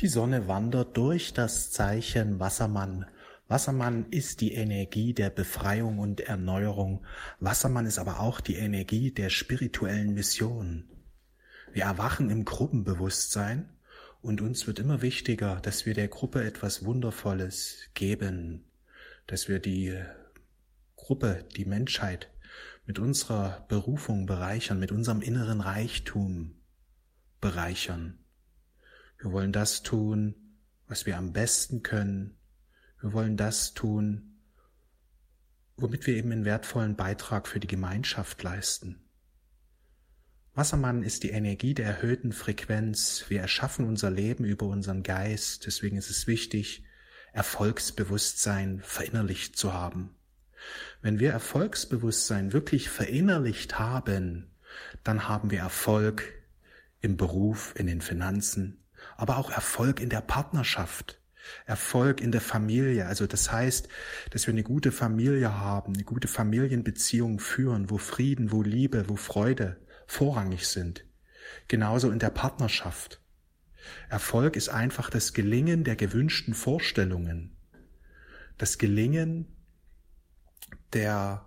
Die Sonne wandert durch das Zeichen Wassermann. Wassermann ist die Energie der Befreiung und Erneuerung. Wassermann ist aber auch die Energie der spirituellen Mission. Wir erwachen im Gruppenbewusstsein und uns wird immer wichtiger, dass wir der Gruppe etwas Wundervolles geben, dass wir die Gruppe, die Menschheit mit unserer Berufung bereichern, mit unserem inneren Reichtum bereichern. Wir wollen das tun, was wir am besten können. Wir wollen das tun, womit wir eben einen wertvollen Beitrag für die Gemeinschaft leisten. Wassermann ist die Energie der erhöhten Frequenz. Wir erschaffen unser Leben über unseren Geist. Deswegen ist es wichtig, Erfolgsbewusstsein verinnerlicht zu haben. Wenn wir Erfolgsbewusstsein wirklich verinnerlicht haben, dann haben wir Erfolg im Beruf, in den Finanzen, aber auch Erfolg in der Partnerschaft, Erfolg in der Familie. Also das heißt, dass wir eine gute Familie haben, eine gute Familienbeziehung führen, wo Frieden, wo Liebe, wo Freude vorrangig sind. Genauso in der Partnerschaft. Erfolg ist einfach das Gelingen der gewünschten Vorstellungen. Das Gelingen der,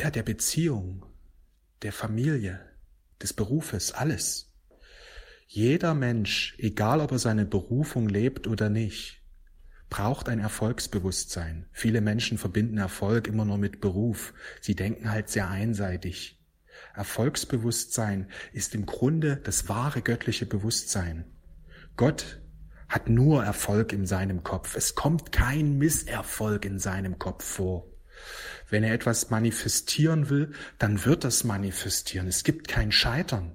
ja, der Beziehung, der Familie, des Berufes, alles. Jeder Mensch, egal ob er seine Berufung lebt oder nicht, braucht ein Erfolgsbewusstsein. Viele Menschen verbinden Erfolg immer nur mit Beruf. Sie denken halt sehr einseitig. Erfolgsbewusstsein ist im Grunde das wahre göttliche Bewusstsein. Gott hat nur Erfolg in seinem Kopf. Es kommt kein Misserfolg in seinem Kopf vor. Wenn er etwas manifestieren will, dann wird das manifestieren. Es gibt kein Scheitern.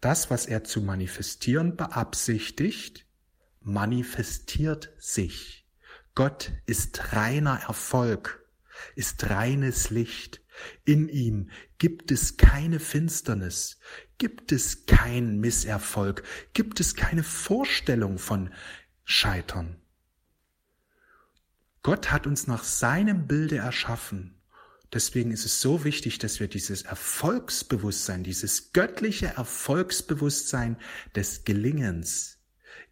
Das, was er zu manifestieren beabsichtigt, manifestiert sich. Gott ist reiner Erfolg, ist reines Licht. In ihm gibt es keine Finsternis, gibt es keinen Misserfolg, gibt es keine Vorstellung von Scheitern. Gott hat uns nach seinem Bilde erschaffen Deswegen ist es so wichtig, dass wir dieses Erfolgsbewusstsein, dieses göttliche Erfolgsbewusstsein des Gelingens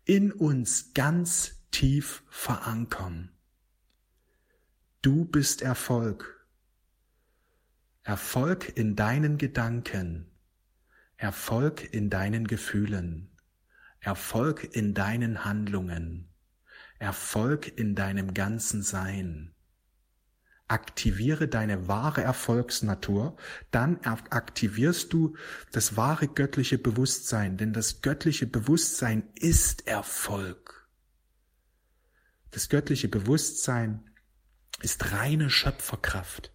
in uns ganz tief verankern. Du bist Erfolg. Erfolg in deinen Gedanken, Erfolg in deinen Gefühlen, Erfolg in deinen Handlungen, Erfolg in deinem ganzen Sein aktiviere deine wahre Erfolgsnatur, dann aktivierst du das wahre göttliche Bewusstsein, denn das göttliche Bewusstsein ist Erfolg. Das göttliche Bewusstsein ist reine Schöpferkraft.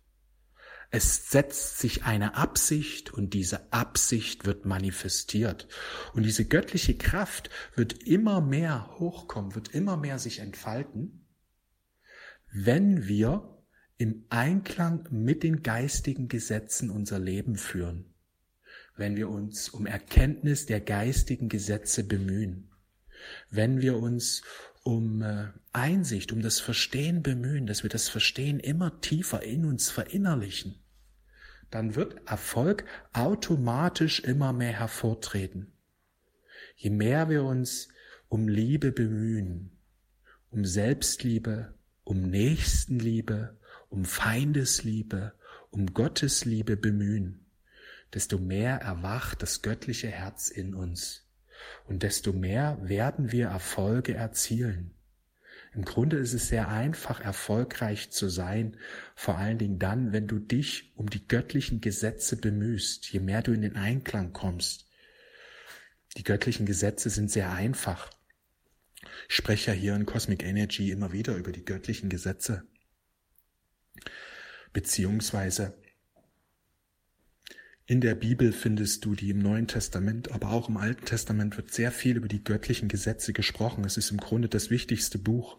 Es setzt sich eine Absicht und diese Absicht wird manifestiert. Und diese göttliche Kraft wird immer mehr hochkommen, wird immer mehr sich entfalten, wenn wir im Einklang mit den geistigen Gesetzen unser Leben führen, wenn wir uns um Erkenntnis der geistigen Gesetze bemühen, wenn wir uns um äh, Einsicht, um das Verstehen bemühen, dass wir das Verstehen immer tiefer in uns verinnerlichen, dann wird Erfolg automatisch immer mehr hervortreten. Je mehr wir uns um Liebe bemühen, um Selbstliebe, um Nächstenliebe, um Feindesliebe, um Gottesliebe bemühen, desto mehr erwacht das göttliche Herz in uns und desto mehr werden wir Erfolge erzielen. Im Grunde ist es sehr einfach, erfolgreich zu sein, vor allen Dingen dann, wenn du dich um die göttlichen Gesetze bemühst, je mehr du in den Einklang kommst. Die göttlichen Gesetze sind sehr einfach. Ich spreche ja hier in Cosmic Energy immer wieder über die göttlichen Gesetze. Beziehungsweise in der Bibel findest du die im Neuen Testament, aber auch im Alten Testament wird sehr viel über die göttlichen Gesetze gesprochen. Es ist im Grunde das wichtigste Buch.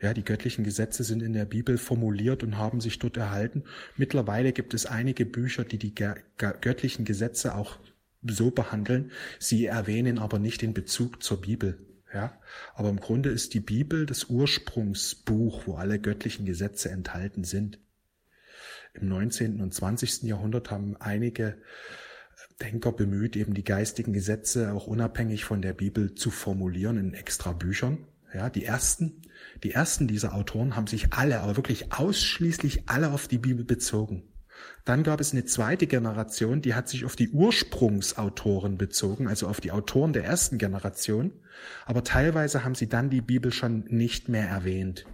Ja, die göttlichen Gesetze sind in der Bibel formuliert und haben sich dort erhalten. Mittlerweile gibt es einige Bücher, die die göttlichen Gesetze auch so behandeln. Sie erwähnen aber nicht den Bezug zur Bibel. Ja, aber im Grunde ist die Bibel das Ursprungsbuch, wo alle göttlichen Gesetze enthalten sind. Im 19. und 20. Jahrhundert haben einige Denker bemüht, eben die geistigen Gesetze auch unabhängig von der Bibel zu formulieren in extra Büchern. Ja, die ersten, die ersten dieser Autoren haben sich alle, aber wirklich ausschließlich alle auf die Bibel bezogen. Dann gab es eine zweite Generation, die hat sich auf die Ursprungsautoren bezogen, also auf die Autoren der ersten Generation. Aber teilweise haben sie dann die Bibel schon nicht mehr erwähnt.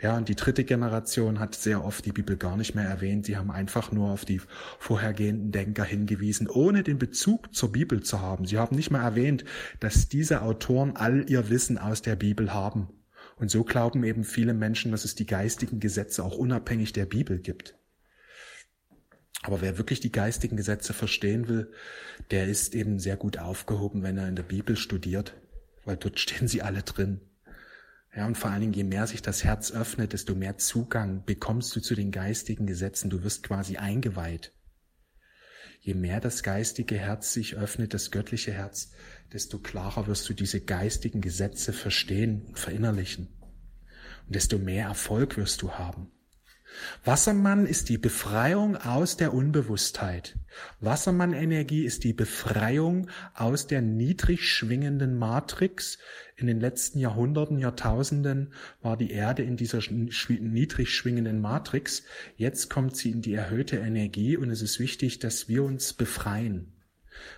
Ja, und die dritte Generation hat sehr oft die Bibel gar nicht mehr erwähnt. Sie haben einfach nur auf die vorhergehenden Denker hingewiesen, ohne den Bezug zur Bibel zu haben. Sie haben nicht mal erwähnt, dass diese Autoren all ihr Wissen aus der Bibel haben. Und so glauben eben viele Menschen, dass es die geistigen Gesetze auch unabhängig der Bibel gibt. Aber wer wirklich die geistigen Gesetze verstehen will, der ist eben sehr gut aufgehoben, wenn er in der Bibel studiert, weil dort stehen sie alle drin. Ja, und vor allen Dingen, je mehr sich das Herz öffnet, desto mehr Zugang bekommst du zu den geistigen Gesetzen. Du wirst quasi eingeweiht. Je mehr das geistige Herz sich öffnet, das göttliche Herz, desto klarer wirst du diese geistigen Gesetze verstehen und verinnerlichen. Und desto mehr Erfolg wirst du haben. Wassermann ist die Befreiung aus der Unbewusstheit. Wassermann-Energie ist die Befreiung aus der niedrig schwingenden Matrix. In den letzten Jahrhunderten, Jahrtausenden war die Erde in dieser niedrig schwingenden Matrix. Jetzt kommt sie in die erhöhte Energie und es ist wichtig, dass wir uns befreien.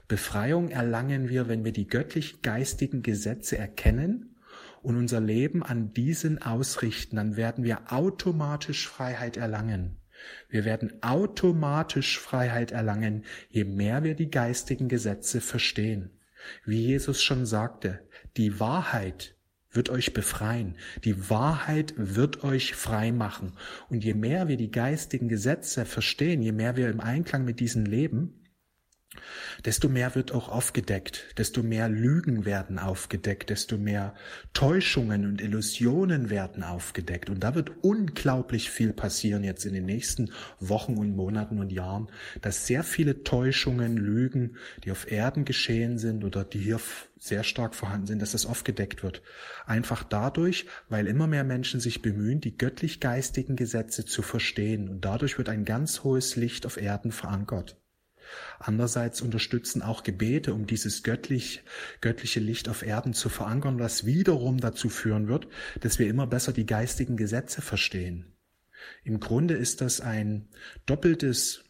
Befreiung erlangen wir, wenn wir die göttlich geistigen Gesetze erkennen und unser Leben an diesen ausrichten, dann werden wir automatisch Freiheit erlangen. Wir werden automatisch Freiheit erlangen, je mehr wir die geistigen Gesetze verstehen. Wie Jesus schon sagte, die Wahrheit wird euch befreien. Die Wahrheit wird euch frei machen. Und je mehr wir die geistigen Gesetze verstehen, je mehr wir im Einklang mit diesen leben, desto mehr wird auch aufgedeckt, desto mehr Lügen werden aufgedeckt, desto mehr Täuschungen und Illusionen werden aufgedeckt. Und da wird unglaublich viel passieren jetzt in den nächsten Wochen und Monaten und Jahren, dass sehr viele Täuschungen, Lügen, die auf Erden geschehen sind oder die hier sehr stark vorhanden sind, dass das aufgedeckt wird. Einfach dadurch, weil immer mehr Menschen sich bemühen, die göttlich-geistigen Gesetze zu verstehen. Und dadurch wird ein ganz hohes Licht auf Erden verankert. Andererseits unterstützen auch Gebete, um dieses göttlich, göttliche Licht auf Erden zu verankern, was wiederum dazu führen wird, dass wir immer besser die geistigen Gesetze verstehen. Im Grunde ist das ein doppeltes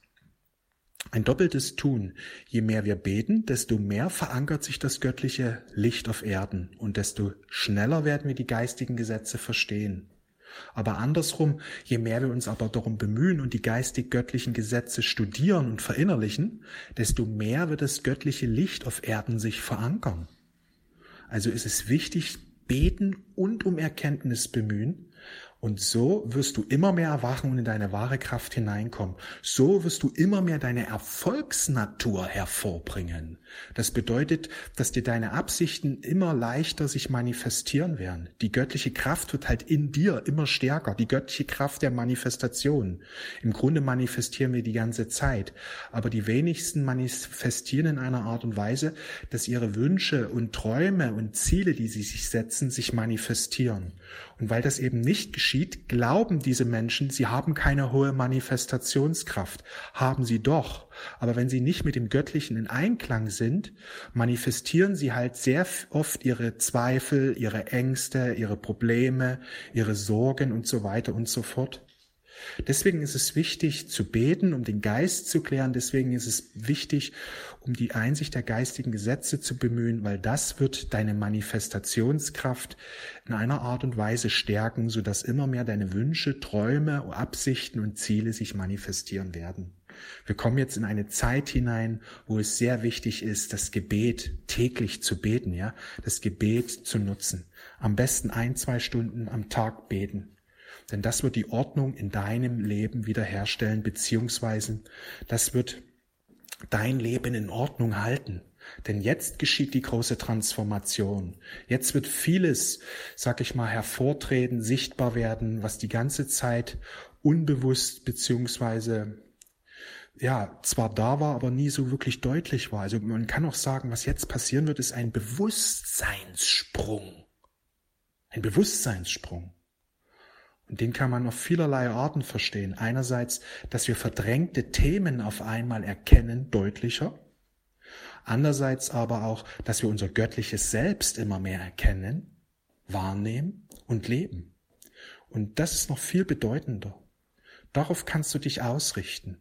ein doppeltes Tun. Je mehr wir beten, desto mehr verankert sich das göttliche Licht auf Erden und desto schneller werden wir die geistigen Gesetze verstehen. Aber andersrum, je mehr wir uns aber darum bemühen und die geistig-göttlichen Gesetze studieren und verinnerlichen, desto mehr wird das göttliche Licht auf Erden sich verankern. Also ist es wichtig, beten und um Erkenntnis bemühen, und so wirst du immer mehr erwachen und in deine wahre Kraft hineinkommen. So wirst du immer mehr deine Erfolgsnatur hervorbringen. Das bedeutet, dass dir deine Absichten immer leichter sich manifestieren werden. Die göttliche Kraft wird halt in dir immer stärker. Die göttliche Kraft der Manifestation. Im Grunde manifestieren wir die ganze Zeit. Aber die wenigsten manifestieren in einer Art und Weise, dass ihre Wünsche und Träume und Ziele, die sie sich setzen, sich manifestieren. Und weil das eben nicht glauben diese Menschen, sie haben keine hohe Manifestationskraft. Haben sie doch. Aber wenn sie nicht mit dem Göttlichen in Einklang sind, manifestieren sie halt sehr oft ihre Zweifel, ihre Ängste, ihre Probleme, ihre Sorgen und so weiter und so fort. Deswegen ist es wichtig zu beten, um den Geist zu klären. Deswegen ist es wichtig, um die Einsicht der geistigen Gesetze zu bemühen, weil das wird deine Manifestationskraft in einer Art und Weise stärken, sodass immer mehr deine Wünsche, Träume, Absichten und Ziele sich manifestieren werden. Wir kommen jetzt in eine Zeit hinein, wo es sehr wichtig ist, das Gebet täglich zu beten, ja, das Gebet zu nutzen. Am besten ein, zwei Stunden am Tag beten. Denn das wird die Ordnung in deinem Leben wiederherstellen, beziehungsweise das wird dein Leben in Ordnung halten. Denn jetzt geschieht die große Transformation. Jetzt wird vieles, sag ich mal, hervortreten, sichtbar werden, was die ganze Zeit unbewusst beziehungsweise ja, zwar da war, aber nie so wirklich deutlich war. Also man kann auch sagen, was jetzt passieren wird, ist ein Bewusstseinssprung. Ein Bewusstseinssprung. Den kann man auf vielerlei Arten verstehen. Einerseits, dass wir verdrängte Themen auf einmal erkennen, deutlicher. Andererseits aber auch, dass wir unser göttliches Selbst immer mehr erkennen, wahrnehmen und leben. Und das ist noch viel bedeutender. Darauf kannst du dich ausrichten,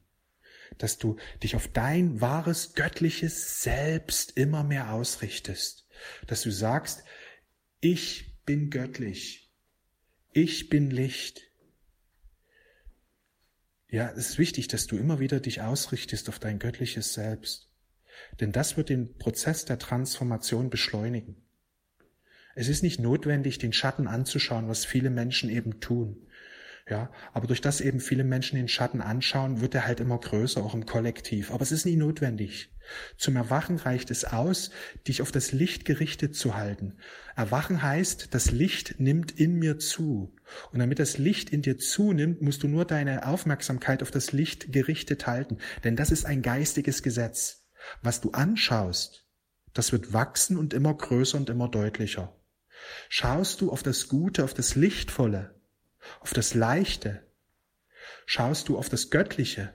dass du dich auf dein wahres göttliches Selbst immer mehr ausrichtest, dass du sagst, ich bin göttlich, ich bin Licht. Ja, es ist wichtig, dass du immer wieder dich ausrichtest auf dein göttliches Selbst, denn das wird den Prozess der Transformation beschleunigen. Es ist nicht notwendig, den Schatten anzuschauen, was viele Menschen eben tun. Ja, aber durch das eben viele Menschen den Schatten anschauen, wird er halt immer größer, auch im Kollektiv. Aber es ist nie notwendig. Zum Erwachen reicht es aus, dich auf das Licht gerichtet zu halten. Erwachen heißt, das Licht nimmt in mir zu. Und damit das Licht in dir zunimmt, musst du nur deine Aufmerksamkeit auf das Licht gerichtet halten. Denn das ist ein geistiges Gesetz. Was du anschaust, das wird wachsen und immer größer und immer deutlicher. Schaust du auf das Gute, auf das Lichtvolle, auf das Leichte, schaust du auf das Göttliche,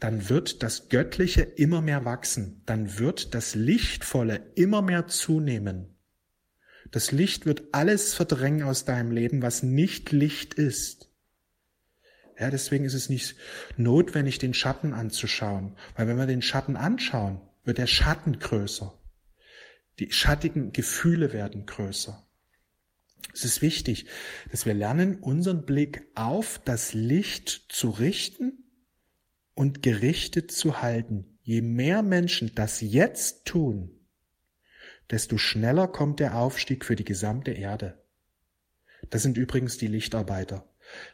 dann wird das Göttliche immer mehr wachsen, dann wird das Lichtvolle immer mehr zunehmen. Das Licht wird alles verdrängen aus deinem Leben, was nicht Licht ist. Ja, deswegen ist es nicht notwendig, den Schatten anzuschauen, weil wenn wir den Schatten anschauen, wird der Schatten größer. Die schattigen Gefühle werden größer. Es ist wichtig, dass wir lernen, unseren Blick auf das Licht zu richten und gerichtet zu halten. Je mehr Menschen das jetzt tun, desto schneller kommt der Aufstieg für die gesamte Erde. Das sind übrigens die Lichtarbeiter.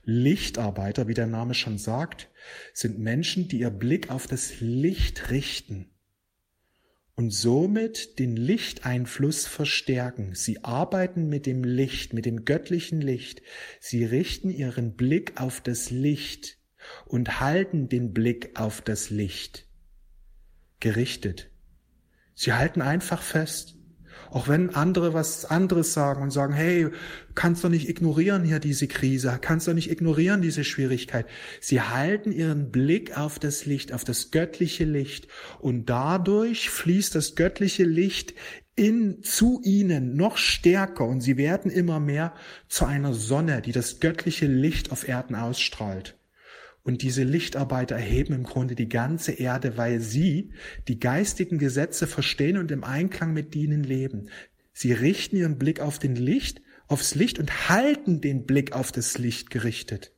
Lichtarbeiter, wie der Name schon sagt, sind Menschen, die ihr Blick auf das Licht richten und somit den Lichteinfluss verstärken. Sie arbeiten mit dem Licht, mit dem göttlichen Licht. Sie richten ihren Blick auf das Licht und halten den Blick auf das Licht gerichtet. Sie halten einfach fest. Auch wenn andere was anderes sagen und sagen, hey, kannst doch nicht ignorieren hier diese Krise, kannst doch nicht ignorieren diese Schwierigkeit. Sie halten ihren Blick auf das Licht, auf das göttliche Licht und dadurch fließt das göttliche Licht in, zu ihnen noch stärker und sie werden immer mehr zu einer Sonne, die das göttliche Licht auf Erden ausstrahlt. Und diese Lichtarbeiter erheben im Grunde die ganze Erde, weil sie die geistigen Gesetze verstehen und im Einklang mit ihnen leben. Sie richten ihren Blick auf den Licht, aufs Licht und halten den Blick auf das Licht gerichtet.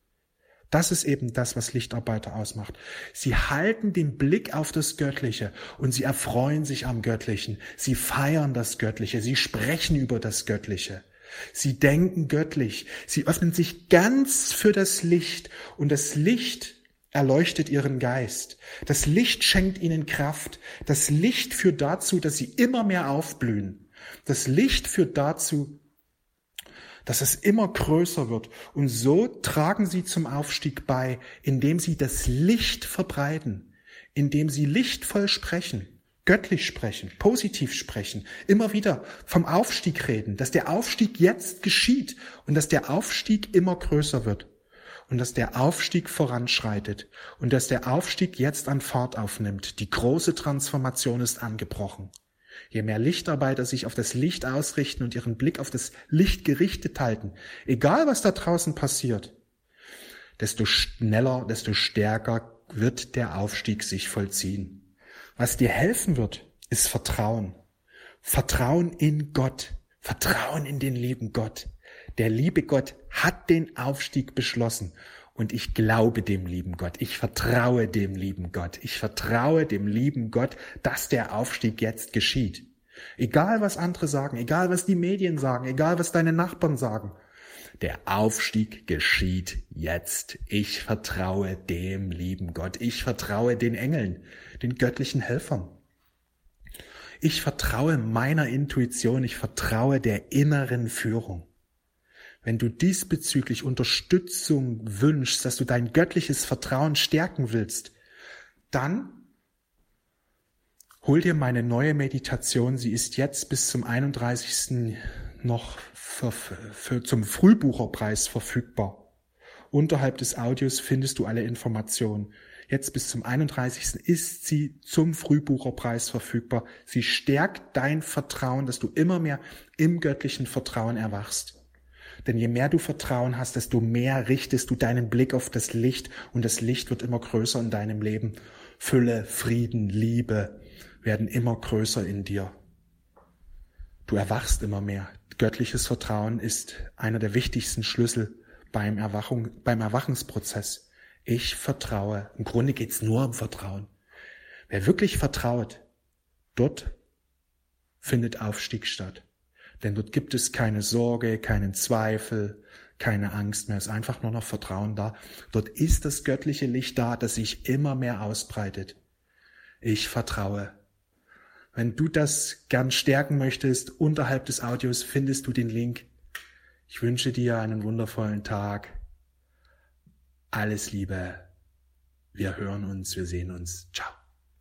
Das ist eben das, was Lichtarbeiter ausmacht. Sie halten den Blick auf das Göttliche und sie erfreuen sich am Göttlichen. Sie feiern das Göttliche. Sie sprechen über das Göttliche. Sie denken göttlich. Sie öffnen sich ganz für das Licht und das Licht erleuchtet ihren Geist. Das Licht schenkt ihnen Kraft. Das Licht führt dazu, dass sie immer mehr aufblühen. Das Licht führt dazu, dass es immer größer wird. Und so tragen sie zum Aufstieg bei, indem sie das Licht verbreiten, indem sie lichtvoll sprechen göttlich sprechen, positiv sprechen, immer wieder vom Aufstieg reden, dass der Aufstieg jetzt geschieht und dass der Aufstieg immer größer wird und dass der Aufstieg voranschreitet und dass der Aufstieg jetzt an Fahrt aufnimmt. Die große Transformation ist angebrochen. Je mehr Lichtarbeiter sich auf das Licht ausrichten und ihren Blick auf das Licht gerichtet halten, egal was da draußen passiert, desto schneller, desto stärker wird der Aufstieg sich vollziehen. Was dir helfen wird, ist Vertrauen. Vertrauen in Gott. Vertrauen in den lieben Gott. Der liebe Gott hat den Aufstieg beschlossen. Und ich glaube dem lieben Gott. Ich vertraue dem lieben Gott. Ich vertraue dem lieben Gott, dass der Aufstieg jetzt geschieht. Egal was andere sagen, egal was die Medien sagen, egal was deine Nachbarn sagen. Der Aufstieg geschieht jetzt. Ich vertraue dem lieben Gott. Ich vertraue den Engeln, den göttlichen Helfern. Ich vertraue meiner Intuition. Ich vertraue der inneren Führung. Wenn du diesbezüglich Unterstützung wünschst, dass du dein göttliches Vertrauen stärken willst, dann hol dir meine neue Meditation. Sie ist jetzt bis zum 31. noch für, für, zum Frühbucherpreis verfügbar. Unterhalb des Audios findest du alle Informationen. Jetzt bis zum 31. ist sie zum Frühbucherpreis verfügbar. Sie stärkt dein Vertrauen, dass du immer mehr im göttlichen Vertrauen erwachst. Denn je mehr du Vertrauen hast, desto mehr richtest du deinen Blick auf das Licht und das Licht wird immer größer in deinem Leben. Fülle, Frieden, Liebe werden immer größer in dir. Du erwachst immer mehr. Göttliches Vertrauen ist einer der wichtigsten Schlüssel beim, Erwachung, beim Erwachensprozess. Ich vertraue. Im Grunde geht's nur um Vertrauen. Wer wirklich vertraut, dort findet Aufstieg statt. Denn dort gibt es keine Sorge, keinen Zweifel, keine Angst mehr. Es ist einfach nur noch Vertrauen da. Dort ist das göttliche Licht da, das sich immer mehr ausbreitet. Ich vertraue. Wenn du das gern stärken möchtest, unterhalb des Audios findest du den Link. Ich wünsche dir einen wundervollen Tag. Alles Liebe. Wir hören uns, wir sehen uns. Ciao.